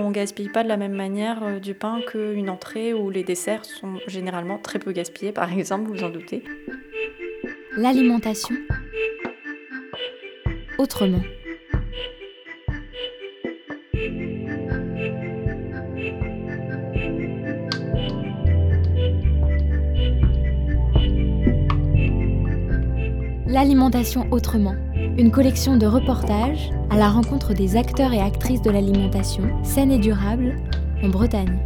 on gaspille pas de la même manière euh, du pain qu'une entrée où les desserts sont généralement très peu gaspillés, par exemple, vous en doutez. L'alimentation autrement. L'alimentation autrement, une collection de reportages à la rencontre des acteurs et actrices de l'alimentation saine et durable en Bretagne.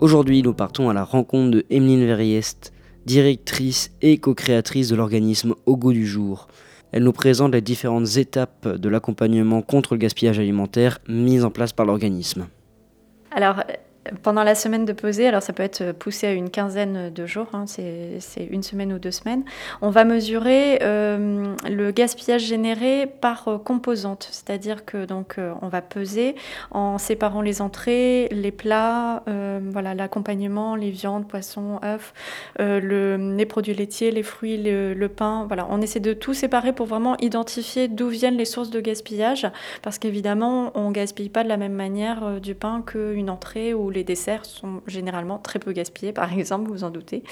Aujourd'hui, nous partons à la rencontre de Emeline Verriest, directrice et co-créatrice de l'organisme Au goût du jour. Elle nous présente les différentes étapes de l'accompagnement contre le gaspillage alimentaire mises en place par l'organisme. Alors, pendant la semaine de pesée, alors ça peut être poussé à une quinzaine de jours, hein, c'est une semaine ou deux semaines, on va mesurer euh, le gaspillage généré par euh, composante, c'est-à-dire que donc euh, on va peser en séparant les entrées, les plats, voilà l'accompagnement, les viandes, poissons, œufs, le, les produits laitiers, les fruits, le, pain, voilà, on essaie de tout séparer pour vraiment identifier d'où viennent les sources de gaspillage, parce qu'évidemment on gaspille pas de la même manière du pain qu'une entrée ou les desserts sont généralement très peu gaspillés, par exemple, vous en doutez.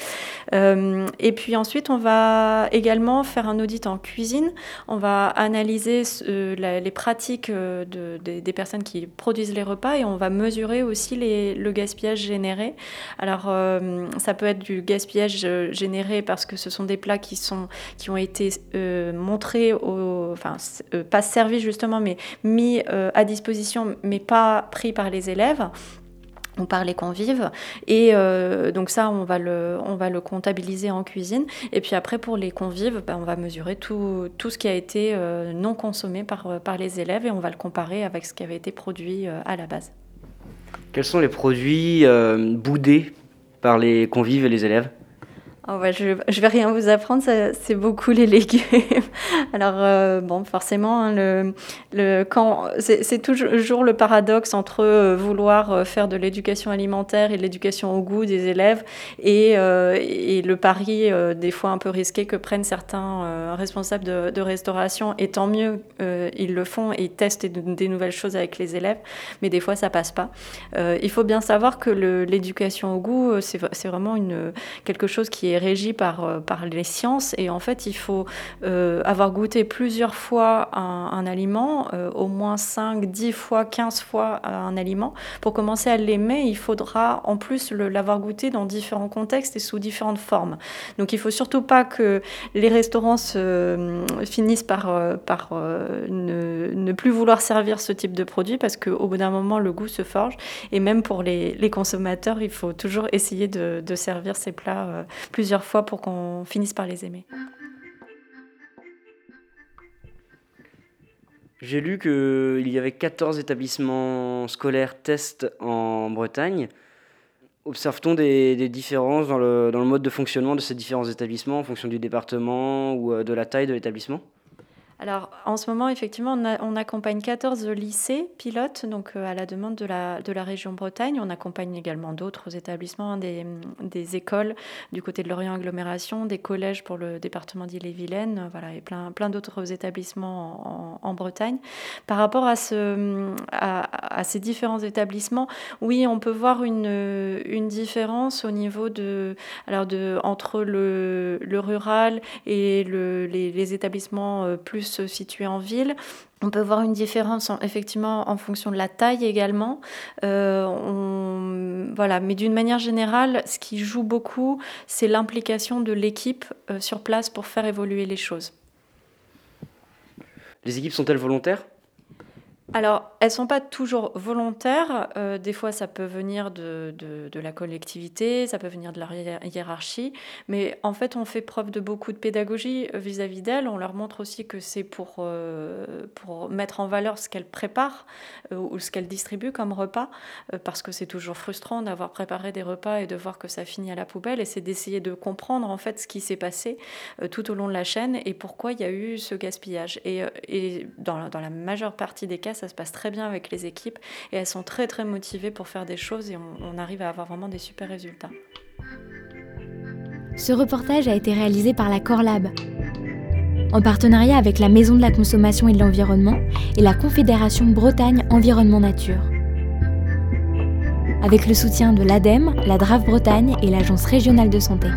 Euh, et puis ensuite, on va également faire un audit en cuisine. On va analyser euh, les pratiques euh, de, des personnes qui produisent les repas et on va mesurer aussi le gaspillage généré. Alors, ça peut être du gaspillage généré parce que ce sont des plats qui, sont, qui ont été montrés, enfin, pas servis justement, mais mis à disposition, mais pas pris par les élèves on par les convives. Et euh, donc ça, on va, le, on va le comptabiliser en cuisine. Et puis après, pour les convives, ben, on va mesurer tout, tout, ce qui a été euh, non consommé par, par les élèves et on va le comparer avec ce qui avait été produit euh, à la base. Quels sont les produits boudés par les convives et les élèves? Oh je, ne vais rien vous apprendre, c'est beaucoup les légumes. Alors euh, bon, forcément, hein, le, le, quand c'est toujours le paradoxe entre euh, vouloir euh, faire de l'éducation alimentaire et de l'éducation au goût des élèves et, et le pari des fois un peu risqué que prennent certains responsables de, de, restauration. Et tant mieux, ils le font et ils testent des nouvelles choses avec les élèves, mais des fois ça passe pas. il faut bien savoir que l'éducation au goût, c'est vraiment une quelque chose qui est régi par, euh, par les sciences. Et en fait, il faut euh, avoir goûté plusieurs fois un, aliment, euh, au moins 5, 10 fois, 15 fois un aliment. Pour commencer à l'aimer, il faudra en plus l'avoir goûté dans différents contextes et sous différentes formes. Donc il faut surtout pas que les restaurants se, finissent par, ne, plus vouloir servir ce type de produit parce qu'au bout d'un moment, le goût se forge. Et même pour les, consommateurs, il faut toujours essayer de, de servir ces plats fois pour qu'on finisse par les aimer. J'ai lu qu'il y avait 14 établissements scolaires test en Bretagne. Observe-t-on des, différences dans le, dans le, mode de fonctionnement de ces différents établissements en fonction du département ou euh, de la taille de l'établissement? Alors, en ce moment, effectivement, on, accompagne 14 lycées pilotes, donc euh, à la demande de la, de la région Bretagne. On accompagne également d'autres établissements, des, des, écoles du côté de l'Orient Agglomération, des collèges pour le département d'Ille-et-Vilaine, voilà, et plein, plein d'autres établissements en, Bretagne. Par rapport à, ce, à, ces différents établissements, oui, on peut voir une, une différence au niveau de, alors de, entre le, rural et le, les, établissements euh, plus situé en ville. On peut voir une différence effectivement en fonction de la taille également. Euh, voilà, mais d'une manière générale, ce qui joue beaucoup, c'est l'implication de l'équipe euh, sur place pour faire évoluer les choses. Les équipes sont-elles volontaires? Alors, elles ne sont pas toujours volontaires. Euh, des fois, ça peut venir de, de, la collectivité, ça peut venir de la hiérarchie. Mais en fait, on fait preuve de beaucoup de pédagogie vis-à-vis d'elles. On leur montre aussi que c'est pour, euh, pour mettre en valeur ce qu'elles préparent euh, ou ce qu'elles distribuent comme repas. parce que c'est toujours frustrant d'avoir préparé des repas et de voir que ça finit à la poubelle. Et c'est d'essayer de comprendre en fait ce qui s'est passé tout au long de la chaîne et pourquoi il y a eu ce gaspillage. Et, et dans, dans la majeure partie des cas, ça se passe très bien avec les équipes et elles sont très très motivées pour faire des choses et on, on arrive à avoir vraiment des super résultats. Ce reportage a été réalisé par la Corlab, en partenariat avec la Maison de la Consommation et de l'Environnement et la Confédération Bretagne Environnement Nature. Avec le soutien de l'ADEME, la DRAF Bretagne et l'Agence régionale de santé.